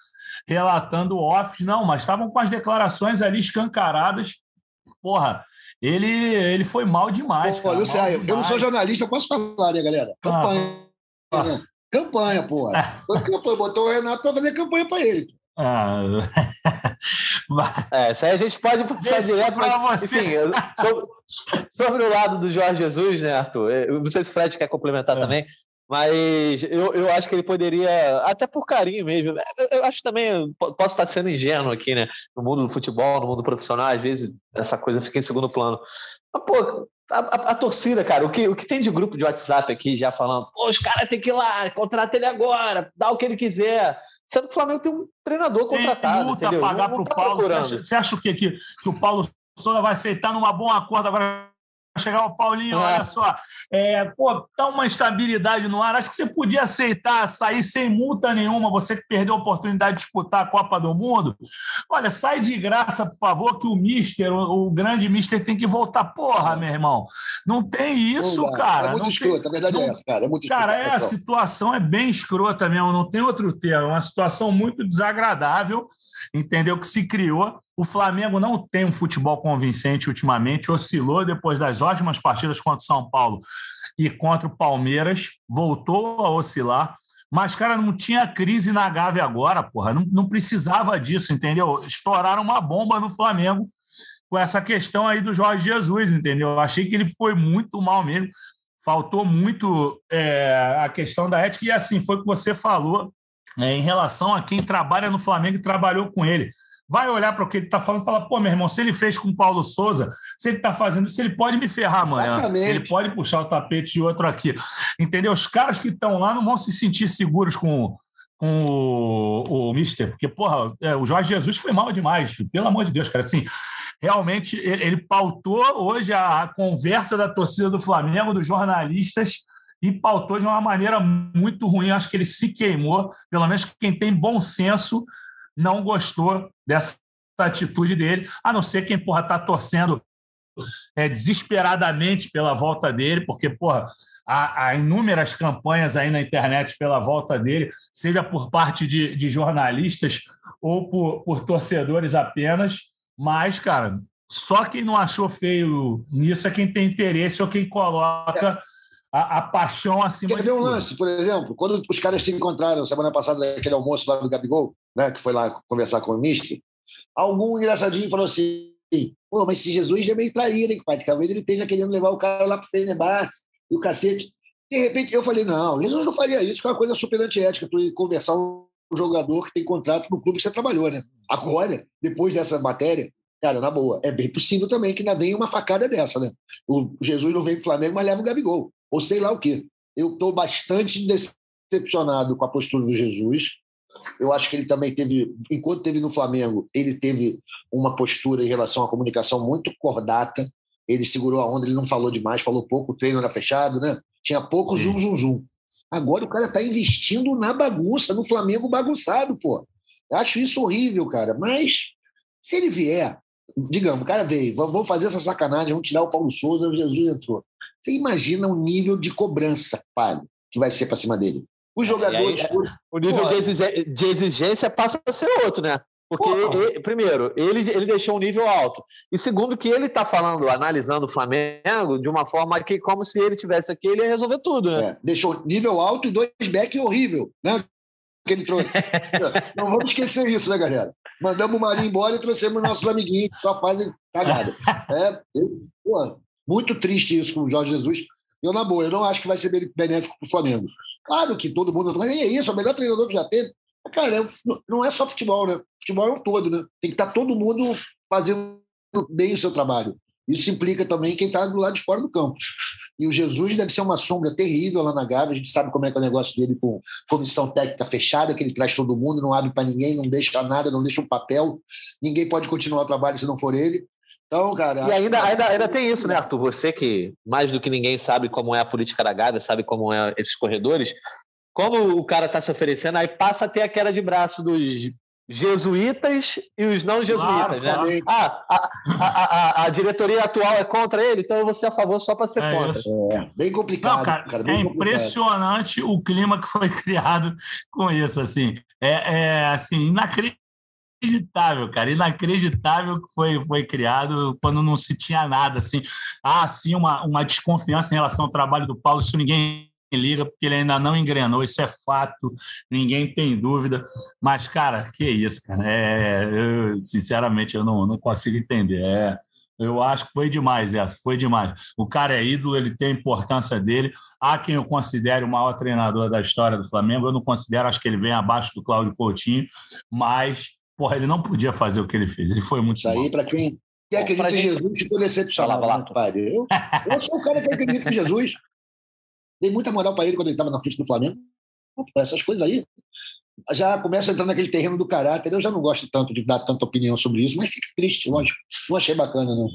relatando off, não, mas estavam com as declarações ali escancaradas. Porra, ele, ele foi mal demais. Pô, cara, mal demais. eu não sou jornalista, posso falar, né, galera? Campanha. Ah, né? Campanha, porra. Botou o Renato para fazer campanha para ele. Ah. é, isso aí a gente pode passar Deixa direto, mas você. enfim, sobre, sobre, o lado do Jorge Jesus, né, Arthur? Eu não sei se o Fred quer complementar é. também, mas eu, eu acho que ele poderia, até por carinho mesmo, eu, eu acho também, posso estar sendo ingênuo aqui, né? No mundo do futebol, no mundo profissional, às vezes essa coisa fica em segundo plano. Mas, pô, a, a, a, torcida, cara, o que, o que tem de grupo de WhatsApp aqui já falando, pô, os caras têm que ir lá, contrata ele agora, dá o que ele quiser. Sendo que o Flamengo tem um treinador contratado. Tem multa pagar para o tá Paulo. Você acha, você acha, o quê? Que, que o Paulo Souza vai aceitar numa bom acordo agora chegar o Paulinho, é. olha só, é, pô, tá uma instabilidade no ar. Acho que você podia aceitar sair sem multa nenhuma, você que perdeu a oportunidade de disputar a Copa do Mundo. Olha, sai de graça, por favor, que o Mister, o, o grande Mister, tem que voltar. Porra, meu irmão, não tem isso, não, cara. É muito escrota, a verdade é não, é essa, cara. É muito Cara, é, a situação é bem escrota mesmo, não tem outro termo. É uma situação muito desagradável, entendeu? Que se criou. O Flamengo não tem um futebol convincente ultimamente, oscilou depois das ótimas partidas contra o São Paulo e contra o Palmeiras, voltou a oscilar. Mas, cara, não tinha crise na Gávea agora, porra. Não, não precisava disso, entendeu? Estouraram uma bomba no Flamengo com essa questão aí do Jorge Jesus, entendeu? Achei que ele foi muito mal mesmo. Faltou muito é, a questão da ética. E assim, foi o que você falou é, em relação a quem trabalha no Flamengo e trabalhou com ele vai olhar para o que ele está falando e falar, pô, meu irmão, se ele fez com o Paulo Souza, se ele está fazendo isso, ele pode me ferrar amanhã. Exatamente. Ele pode puxar o tapete de outro aqui. Entendeu? Os caras que estão lá não vão se sentir seguros com, com o, o Mister, porque, porra, é, o Jorge Jesus foi mal demais, pelo amor de Deus, cara. Assim, realmente, ele, ele pautou hoje a, a conversa da torcida do Flamengo, dos jornalistas, e pautou de uma maneira muito ruim. Acho que ele se queimou. Pelo menos quem tem bom senso não gostou dessa atitude dele, a não ser quem porra está torcendo é, desesperadamente pela volta dele, porque porra, há, há, inúmeras campanhas aí na internet pela volta dele, seja por parte de, de jornalistas ou por, por torcedores apenas, mas, cara, só quem não achou feio nisso é quem tem interesse ou quem coloca a, a paixão acima Quer ver um lance, por exemplo? Quando os caras se encontraram semana passada naquele almoço lá do Gabigol, né, que foi lá conversar com o Mister, algum engraçadinho falou assim: pô, mas se Jesus é meio traíra, hein, pai? Talvez ele esteja querendo levar o cara lá para o Fenerbahçe e o cacete. De repente, eu falei: não, Jesus não faria isso, que é uma coisa super antiética, tu ir conversar um jogador que tem contrato no clube que você trabalhou, né? Agora, depois dessa matéria, cara, na boa, é bem possível também que ainda venha uma facada dessa, né? O Jesus não vem pro Flamengo, mas leva o Gabigol. Ou sei lá o quê. Eu estou bastante decepcionado com a postura do Jesus. Eu acho que ele também teve, enquanto teve no Flamengo, ele teve uma postura em relação à comunicação muito cordata. Ele segurou a onda, ele não falou demais, falou pouco, o treino era fechado, né? Tinha pouco Sim. zum, zum, zum. Agora o cara está investindo na bagunça, no Flamengo bagunçado, pô. Eu acho isso horrível, cara. Mas se ele vier, digamos, o cara veio, vamos fazer essa sacanagem, vamos tirar o Paulo Souza, o Jesus entrou. Você imagina o nível de cobrança, pai, que vai ser para cima dele. Os jogadores. Aí, o nível de exigência, de exigência, passa a ser outro, né? Porque, ele, primeiro, ele, ele deixou um nível alto. E segundo, que ele está falando, analisando o Flamengo de uma forma que, como se ele tivesse aqui, ele ia resolver tudo, né? É, deixou nível alto e dois back horrível, né? Que ele trouxe. Não vamos esquecer isso, né, galera? Mandamos o Marinho embora e trouxemos nossos amiguinhos que só fazem cagada. É, pô, muito triste isso com o Jorge Jesus. Eu, na boa, eu não acho que vai ser benéfico para o Flamengo. Claro que todo mundo vai falar, é isso, é o melhor treinador que já teve. Cara, é não é só futebol, né? Futebol é um todo, né? Tem que estar tá todo mundo fazendo bem o seu trabalho. Isso implica também quem está do lado de fora do campo. E o Jesus deve ser uma sombra terrível lá na Gávea. A gente sabe como é que é o negócio dele com comissão técnica fechada, que ele traz todo mundo, não abre para ninguém, não deixa nada, não deixa um papel. Ninguém pode continuar o trabalho se não for ele. Então, cara. E ainda, ainda, ainda tem isso, né, Arthur? Você que mais do que ninguém sabe como é a política da Gávea, sabe como é esses corredores. Como o cara está se oferecendo, aí passa a ter a queda de braço dos jesuítas e os não jesuítas, claro, né? Ah, a, a, a, a, diretoria atual é contra ele, então eu vou ser a favor só para ser é contra. É, bem complicado. Não, cara, cara bem é complicado. impressionante o clima que foi criado com isso, assim. É, é assim, inacreditável inacreditável, cara, inacreditável que foi, foi criado quando não se tinha nada, assim. Ah, sim, uma, uma desconfiança em relação ao trabalho do Paulo, isso ninguém liga, porque ele ainda não engrenou, isso é fato, ninguém tem dúvida. Mas, cara, que isso, cara, é, eu, sinceramente, eu não, não consigo entender. É, eu acho que foi demais essa, foi demais. O cara é ídolo, ele tem a importância dele. Há quem eu considere o maior treinador da história do Flamengo. Eu não considero, acho que ele vem abaixo do Cláudio Coutinho, mas porra, ele não podia fazer o que ele fez. Ele foi muito Isso aí, para quem, quem acredita em Jesus, ficou decepcionado. Lá, lá. Né, eu, eu sou o cara que acredita em Jesus. Dei muita moral para ele quando ele estava na frente do Flamengo. Essas coisas aí já começa a entrar naquele terreno do caráter. Eu já não gosto tanto de dar tanta opinião sobre isso, mas fica triste, lógico. Não achei bacana, não.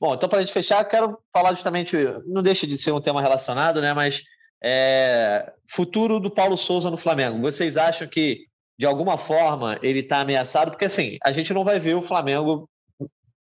Bom, então para a gente fechar, quero falar justamente, não deixa de ser um tema relacionado, né? Mas é, futuro do Paulo Souza no Flamengo. Vocês acham que de alguma forma, ele está ameaçado, porque assim, a gente não vai ver o Flamengo,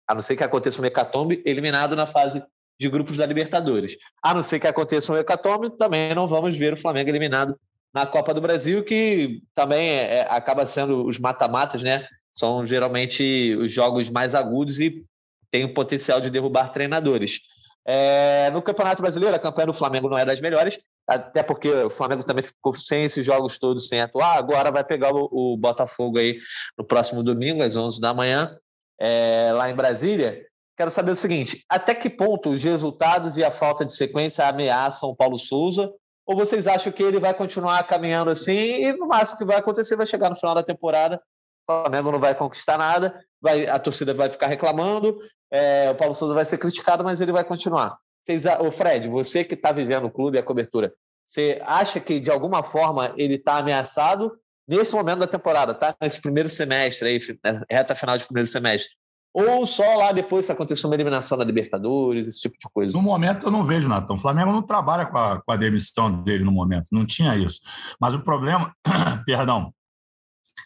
a não ser que aconteça um hecatombe, eliminado na fase de grupos da Libertadores. A não ser que aconteça um hecatombe, também não vamos ver o Flamengo eliminado na Copa do Brasil, que também é, é acaba sendo os mata-matas, né? São geralmente os jogos mais agudos e tem o potencial de derrubar treinadores. É, no Campeonato Brasileiro, a campanha do Flamengo não é das melhores, até porque o Flamengo também ficou sem esses jogos todos sem atuar. Agora vai pegar o, o Botafogo aí no próximo domingo, às 11 da manhã, é, lá em Brasília. Quero saber o seguinte: até que ponto os resultados e a falta de sequência ameaçam o Paulo Souza? Ou vocês acham que ele vai continuar caminhando assim e no máximo que vai acontecer vai chegar no final da temporada, o Flamengo não vai conquistar nada, vai, a torcida vai ficar reclamando, é, o Paulo Souza vai ser criticado, mas ele vai continuar. Vocês, Fred, você que está vivendo o clube e a cobertura, você acha que de alguma forma ele está ameaçado nesse momento da temporada, tá? Nesse primeiro semestre aí, né, reta final de primeiro semestre. Ou só lá depois se acontecer uma eliminação da Libertadores, esse tipo de coisa? No momento eu não vejo, Natão. O Flamengo não trabalha com a, com a demissão dele no momento, não tinha isso. Mas o problema, perdão,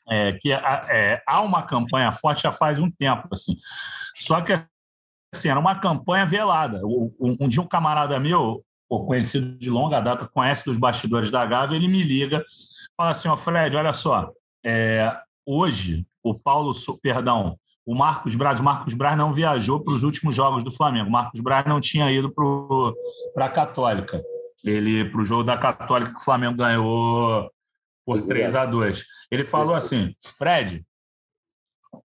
é que é, há uma campanha forte já faz um tempo, assim. Só que assim, era uma campanha velada. Um, um dia um camarada meu, conhecido de longa data, conhece dos bastidores da Gávea, ele me liga, fala assim, ó, Fred, olha só, é, hoje o Paulo, perdão, o Marcos Braz, o Marcos Braz não viajou para os últimos jogos do Flamengo. O Marcos Braz não tinha ido para a Católica. Ele para o jogo da Católica que o Flamengo ganhou por 3 a 2. Ele falou assim: Fred,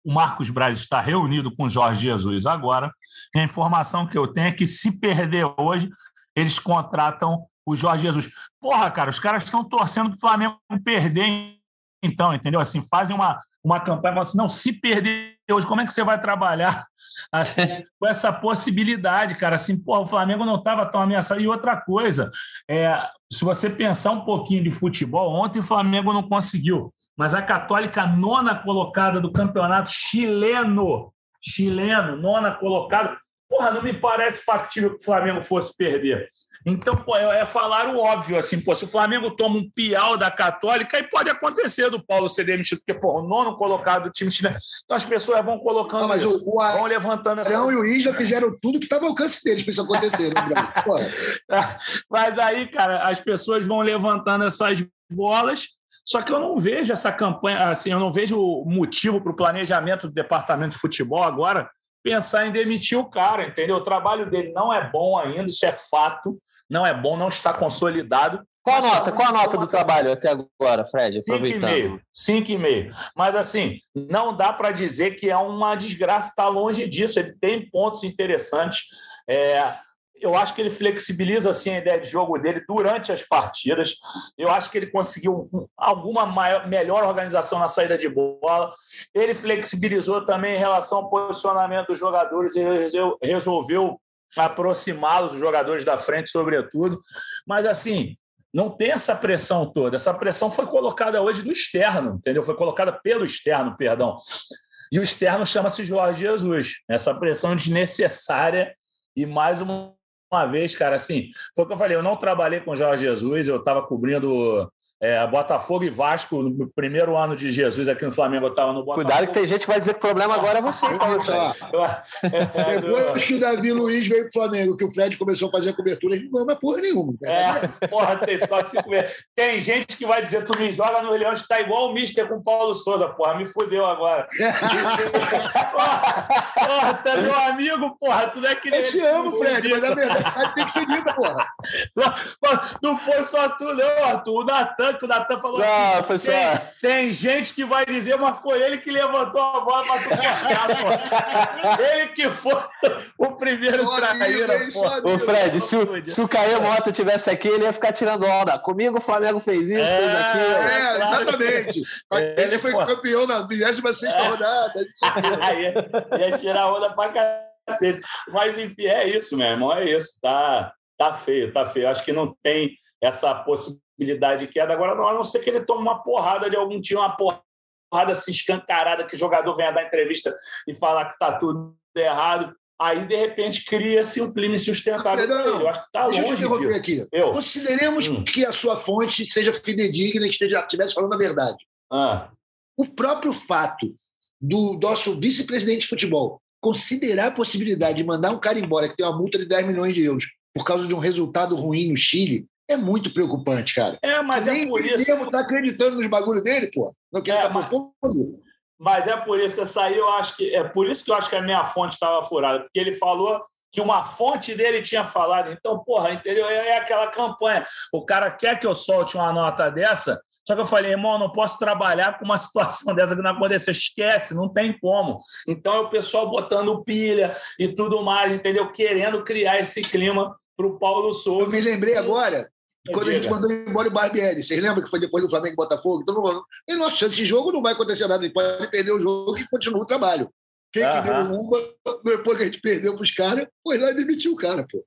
o Marcos Braz está reunido com o Jorge Jesus agora. E a informação que eu tenho é que, se perder hoje, eles contratam o Jorge Jesus. Porra, cara, os caras estão torcendo para o Flamengo perder então, entendeu? Assim, fazem uma, uma campanha, assim, não, se perder hoje, como é que você vai trabalhar assim, com essa possibilidade, cara? Assim, porra, o Flamengo não estava tão ameaçado. E outra coisa, é, se você pensar um pouquinho de futebol, ontem o Flamengo não conseguiu, mas a Católica, nona colocada do campeonato chileno, chileno, nona colocada, porra, não me parece factível que o Flamengo fosse perder. Então, pô, é, é falar o óbvio, assim, pô, se o Flamengo toma um piau da Católica, aí pode acontecer do Paulo ser demitido, porque, pô, o nono colocado do time chileno. Então as pessoas vão colocando, não, mas o, o vão levantando essa. Arão e o Isla fizeram tudo que estava ao alcance deles para isso acontecer, né, Mas aí, cara, as pessoas vão levantando essas bolas. Só que eu não vejo essa campanha, assim, eu não vejo motivo para o planejamento do departamento de futebol agora pensar em demitir o cara, entendeu? O trabalho dele não é bom ainda, isso é fato não é bom, não está consolidado. Qual a nota? Qual a nota do trabalho até agora, Fred? Aproveitando. 5,5. Mas, assim, não dá para dizer que é uma desgraça, está longe disso. Ele tem pontos interessantes. É, eu acho que ele flexibiliza assim, a ideia de jogo dele durante as partidas. Eu acho que ele conseguiu alguma maior, melhor organização na saída de bola. Ele flexibilizou também em relação ao posicionamento dos jogadores e resolveu aproximá-los, os jogadores da frente, sobretudo. Mas, assim, não tem essa pressão toda. Essa pressão foi colocada hoje do externo, entendeu? Foi colocada pelo externo, perdão. E o externo chama-se Jorge Jesus. Essa pressão desnecessária e mais uma, uma vez, cara, assim, foi o que eu falei, eu não trabalhei com Jorge Jesus, eu estava cobrindo é, Botafogo e Vasco, no primeiro ano de Jesus aqui no Flamengo, eu estava no Botafogo. Cuidado que tem gente que vai dizer que o problema agora é você. Depois que o Davi Luiz veio para o Flamengo, que o Fred começou a fazer a cobertura, ele não ama porra nenhuma. É, porra, tem só cinco Tem gente que vai dizer, tu me joga no Leão, está igual o Mister com o Paulo Souza, porra, me fudeu agora. porra, porra, tu é meu amigo, porra, tu não é que nem... Eu te amo, Fred, mas a verdade tem que ser dita, porra. Não, não foi só tu, não, Arthur, o Natan Natan, que o Natan falou não, assim: tem, tem, gente que vai dizer, mas foi ele que levantou a bola para tu cortar, Ele que foi o primeiro traíra, pô. Ô, Fred, se o, se o Caio Mota tivesse aqui, ele ia ficar tirando onda. Comigo o Flamengo fez isso, é, fez aquilo. É, claro exatamente. A gente foi pô. campeão na 26 é. rodada. ia, ia tirar onda pra cacete. Mas, enfim, é isso, meu irmão, é isso. Tá, tá feio, tá feio. Acho que não tem essa possibilidade possibilidade de queda. Agora, a não ser que ele tome uma porrada de algum time, uma porrada assim escancarada, que o jogador venha dar entrevista e falar que está tudo errado. Aí, de repente, cria-se um clima sustentável. Não, eu acho que está longe. Deixa eu interromper disso. aqui. Eu? Consideremos hum. que a sua fonte seja fidedigna e que estivesse falando a verdade. Ah. O próprio fato do nosso vice-presidente de futebol considerar a possibilidade de mandar um cara embora que tem uma multa de 10 milhões de euros por causa de um resultado ruim no Chile é muito preocupante, cara. É, mas Nem é por isso. Ele tá acreditando nos bagulho dele, pô. Não quer é, tá mas... Mas é por isso, essa aí eu acho que. É por isso que eu acho que a minha fonte estava furada, porque ele falou que uma fonte dele tinha falado. Então, porra, entendeu? É, é aquela campanha. O cara quer que eu solte uma nota dessa, só que eu falei, irmão, não posso trabalhar com uma situação dessa que não aconteceu. Esquece, não tem como. Então é o pessoal botando pilha e tudo mais, entendeu? Querendo criar esse clima para o Paulo Souza. Eu me lembrei agora quando a gente mandou embora o Barbieri, vocês lembram que foi depois do Flamengo e Botafogo? Então, não, ele não chance de jogo, não vai acontecer nada. Ele pode perder o jogo e continua o trabalho. Quem que deu uma, depois que a gente perdeu para os caras, foi lá e demitiu o cara, pô.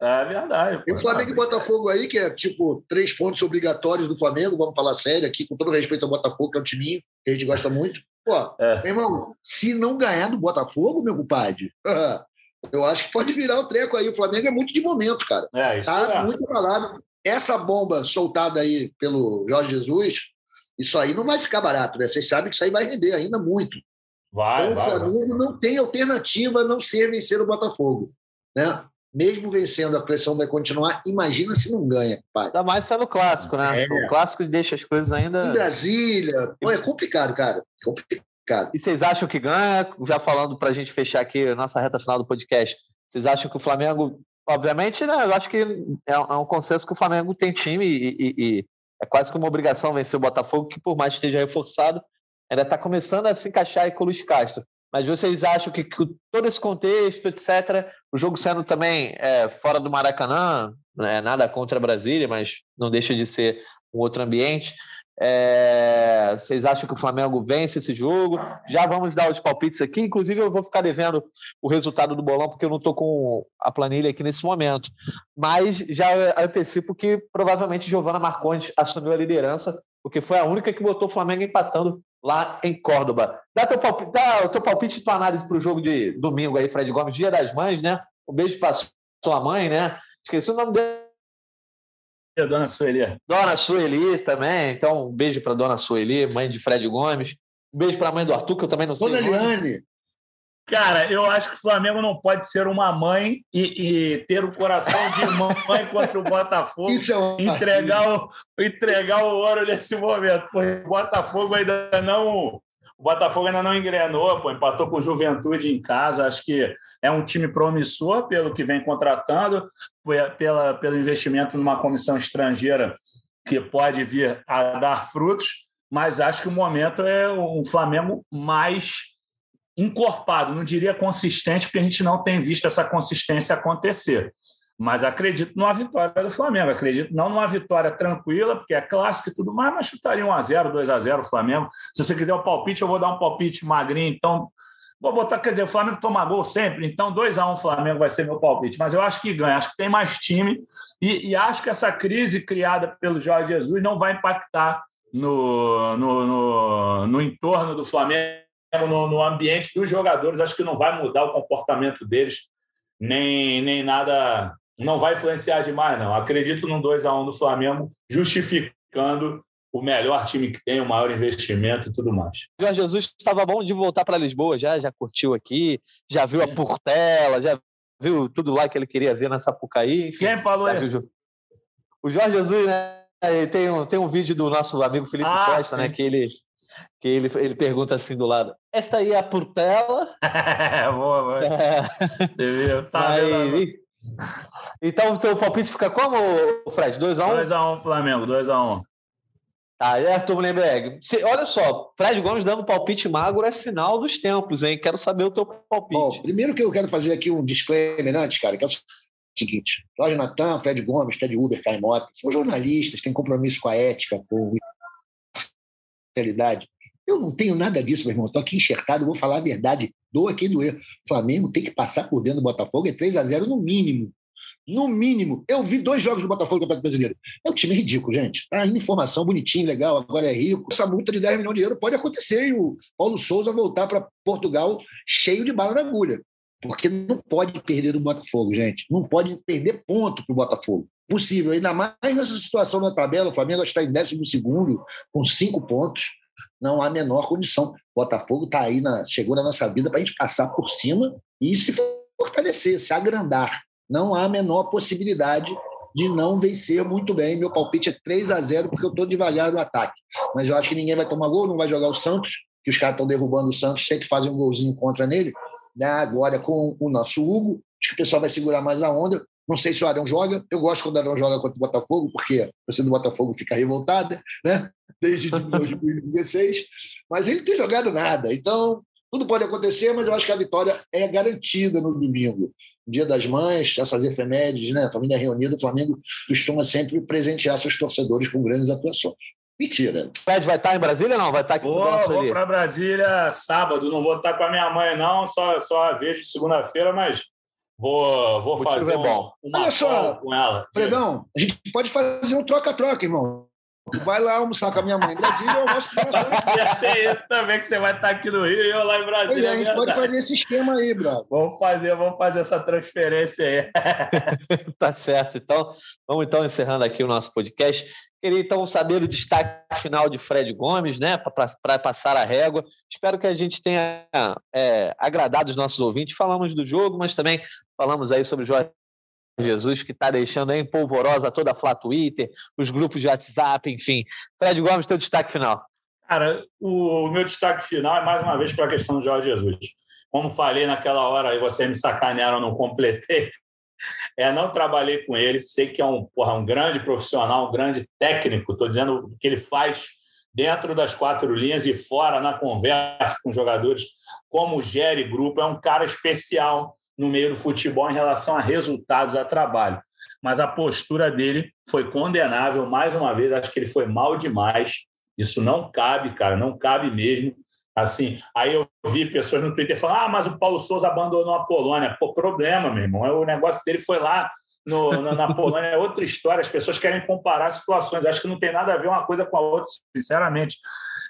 É verdade. Tem o Flamengo e Botafogo aí, que é tipo três pontos obrigatórios do Flamengo, vamos falar sério aqui, com todo respeito ao Botafogo, que é um timinho que a gente gosta muito. Pô, é. irmão, se não ganhar do Botafogo, meu compadre, eu acho que pode virar o treco aí. O Flamengo é muito de momento, cara. É, isso tá é. muito abalado essa bomba soltada aí pelo Jorge Jesus, isso aí não vai ficar barato, né? Vocês sabem que isso aí vai render ainda muito. Vai, então, vai, o Flamengo vai. não tem alternativa a não ser vencer o Botafogo, né? Mesmo vencendo, a pressão vai continuar. Imagina se não ganha, pai. Ainda mais sendo clássico, né? É. O clássico deixa as coisas ainda. Em Brasília. Pô, é complicado, cara. Complicado. E vocês acham que ganha? Já falando para a gente fechar aqui a nossa reta final do podcast, vocês acham que o Flamengo obviamente, né, eu acho que é, é, um consenso que o Flamengo tem time e, e, e, é quase que uma obrigação vencer o Botafogo, que por mais que esteja reforçado, ainda está começando a se encaixar aí com o Luiz Castro. Mas vocês acham que, que todo esse contexto, etc., o jogo sendo também é, fora do Maracanã, não é nada contra Brasília, mas não deixa de ser um outro ambiente, É, vocês acham que o Flamengo vence esse jogo? Já vamos dar os palpites aqui. Inclusive, eu vou ficar devendo o resultado do bolão, porque eu não estou com a planilha aqui nesse momento. Mas já antecipo que provavelmente Giovana Marcondes assumiu a liderança, porque foi a única que botou o Flamengo empatando lá em Córdoba. Dá, teu palpite, dá o teu palpite e tua análise para o jogo de domingo aí, Fred Gomes, Dia das Mães, né? Um beijo para sua mãe, né? Esqueci o nome dela Dona Sueli. Dona Sueli também. Então, um beijo para Dona Sueli, mãe de Fred Gomes. Um beijo para a mãe do Arthur, que eu também não sei. Dona Eliane. Cara, eu acho que o Flamengo não pode ser uma mãe e, e ter o coração de mãe contra o Botafogo. Isso é um entregar o, entregar o ouro nesse momento. Porque o Botafogo ainda não o Botafogo ainda não engrenou, pô, empatou com o Juventude em casa. Acho que é um time promissor pelo que vem contratando, pela, pelo investimento numa comissão estrangeira que pode vir a dar frutos. Mas acho que o momento é um Flamengo mais encorpado, não diria consistente, porque a gente não tem visto essa consistência acontecer. Mas acredito numa vitória do Flamengo. Acredito não numa vitória tranquila, porque é clássico e tudo mais, mas chutaria 1x0, 2x0 o Flamengo. Se você quiser o palpite, eu vou dar um palpite magrinho. Então, vou botar, quer dizer, o Flamengo toma gol sempre, então 2x1 Flamengo vai ser meu palpite. Mas eu acho que ganha, acho que tem mais time e, e acho que essa crise criada pelo Jorge Jesus não vai impactar no, no, no, no entorno do Flamengo, no, no ambiente dos jogadores. Acho que não vai mudar o comportamento deles nem, nem nada não vai influenciar demais, não. Acredito num 2 a 1 do Flamengo, justificando o melhor time que tem, o maior investimento e tudo mais. Jorge Jesus estava bom de voltar para Lisboa, já, já curtiu aqui, já viu a é. Portela, já viu tudo lá que ele queria ver na Sapucaí. Enfim, Quem falou isso? Viu... O Jorge Jesus, né? Tem um, tem um vídeo do nosso amigo Felipe ah, Costa, né? sim. né? Que ele, que ele, ele pergunta assim do lado: Esta aí é a Portela? boa, boa. É. Você viu? Tá aí, então, o seu palpite fica como, Fred? 2x1? 2x1 Flamengo, 2x1. Tá, e Arthur Mullenberg, olha só, Fred Gomes dando palpite magro é sinal dos tempos, hein? Quero saber o teu palpite. Bom, primeiro que eu quero fazer aqui um disclaimer antes, cara, que é o seguinte: Jorge Natan, Fred Gomes, Fred Uber, Caio Mota, são jornalistas, têm compromisso com a ética, com a realidade. Eu não tenho nada disso, meu irmão. Estou aqui enxertado, vou falar a verdade. Doa quem doer. Flamengo tem que passar por dentro do Botafogo, é 3 a 0 no mínimo. No mínimo. Eu vi dois jogos do Botafogo no Campeonato Brasileiro. É um time ridículo, gente. Tá indo informação bonitinho, legal, agora é rico. Essa multa de 10 milhões de euros pode acontecer e o Paulo Souza voltar para Portugal cheio de bala na agulha. Porque não pode perder o Botafogo, gente. Não pode perder ponto para o Botafogo. Possível. Ainda mais nessa situação na tabela. O Flamengo está em 12 com cinco pontos não há menor condição. Botafogo está aí, na, chegou na nossa vida para a gente passar por cima e se fortalecer, se agrandar. Não há a menor possibilidade de não vencer muito bem. Meu palpite é 3 a 0 porque eu estou devagar no ataque. Mas eu acho que ninguém vai tomar gol, não vai jogar o Santos, que os caras estão derrubando o Santos, sempre fazem um golzinho contra nele. Né? Agora com o nosso Hugo, acho que o pessoal vai segurar mais a onda. Não sei se o Arão joga. Eu gosto quando o Arão joga contra o Botafogo, porque a torcida do Botafogo fica revoltada, né? Desde 2016. Mas ele não tem jogado nada. Então, tudo pode acontecer, mas eu acho que a vitória é garantida no domingo. Dia das Mães, essas efemérides, né? Família reunida, o Flamengo costuma sempre presentear seus torcedores com grandes atuações. Mentira. O Fred vai estar em Brasília ou não? Vai estar aqui vou, Vou para Brasília sábado. Não vou estar com a minha mãe, não. Só, só a vejo segunda-feira, mas Vou, vou fazer é bom. Um, Olha só, com ela. Fredão, a gente pode fazer um troca-troca, irmão. Vai lá almoçar com a minha mãe em Brasília, eu almoço com a Tem esse também, que você vai estar aqui no Rio e eu lá em Brasília. Pois é, a gente pode fazer esse esquema aí, brother. Vamos fazer, vamos fazer essa transferência aí. tá certo. Então, vamos então encerrando aqui o nosso podcast. Queria então saber o destaque final de Fred Gomes, né, para passar a régua. Espero que a gente tenha é, agradado os nossos ouvintes. Falamos do jogo, mas também falamos aí sobre o Jorge Jesus, que está deixando aí polvorosa toda a Flá Twitter, os grupos de WhatsApp, enfim. Fred Gomes, teu destaque final. Cara, o meu destaque final é mais uma vez para a questão do Jorge Jesus. Como falei naquela hora, e você me sacanearam, não completei. É, não trabalhei com ele, sei que é um, porra, um grande profissional, um grande técnico. Estou dizendo o que ele faz dentro das quatro linhas e fora na conversa com jogadores, como gere grupo. É um cara especial no meio do futebol em relação a resultados, a trabalho. Mas a postura dele foi condenável, mais uma vez, acho que ele foi mal demais. Isso não cabe, cara, não cabe mesmo. Assim, aí eu vi pessoas no Twitter falando: ah, mas o Paulo Souza abandonou a Polônia. Pô, problema, meu irmão. O negócio dele foi lá no, na, na, Polônia, é outra história. As pessoas querem comparar situações. Acho que não tem nada a ver uma coisa com a outra, sinceramente.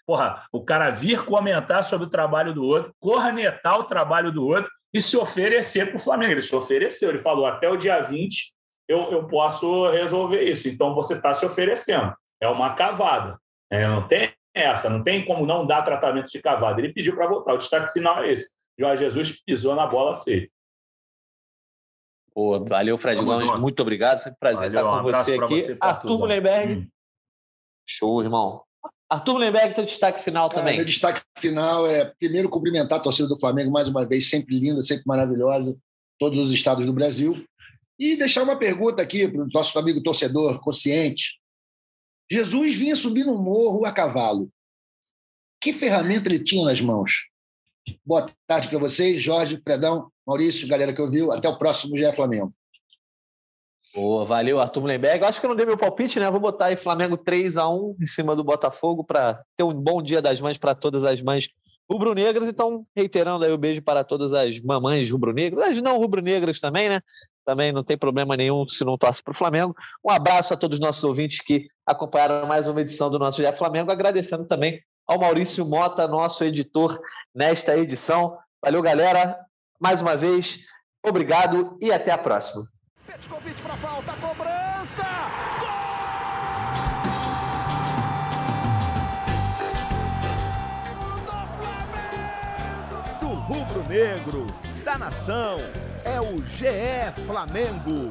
Porra, o cara vir comentar sobre o trabalho do outro, cornetar o trabalho do outro e se oferecer para o Flamengo. Ele se ofereceu, ele falou: até o dia 20 eu, eu posso resolver isso. Então você está se oferecendo. É uma cavada. É, não tem essa, não tem como não dar tratamento de cavada. Ele pediu para voltar. O destaque final é esse. Jorge Jesus pisou na bola feia. Pô, valeu, Fred Gomes. Muito obrigado. Sempre prazer valeu, estar com um você aqui. Você, Arthur Mullenberg. Hum. Show, irmão. Arthur Mullenberg, teu destaque final também. meu destaque final é, primeiro, cumprimentar a torcida do Flamengo mais uma vez, sempre linda, sempre maravilhosa, todos os estados do Brasil. E deixar uma pergunta aqui para o nosso amigo torcedor consciente. Jesus vinha subindo um morro a cavalo. Que ferramenta ele tinha nas mãos? Boa tarde para vocês, Jorge, Fredão, Maurício, galera que ouviu. Até o próximo GE Flamengo. Boa, valeu, Arthur Mullenberg. Acho que eu não dei meu palpite, né? Vou botar aí Flamengo 3 a 1 em cima do Botafogo para ter um bom dia das mães para todas as mães rubro-negras. Então, reiterando aí o beijo para todas as mamães rubro-negras, as não rubro-negras também, né? Também não tem problema nenhum se não torce para o Flamengo. Um abraço a todos os nossos ouvintes que acompanharam mais uma edição do nosso GE Flamengo, agradecendo também ao Maurício Mota, nosso editor nesta edição. Valeu, galera. Mais uma vez, obrigado e até a próxima. Petkovic para falta, cobrança! Gol! Do rubro-negro, da nação, é o GE Flamengo.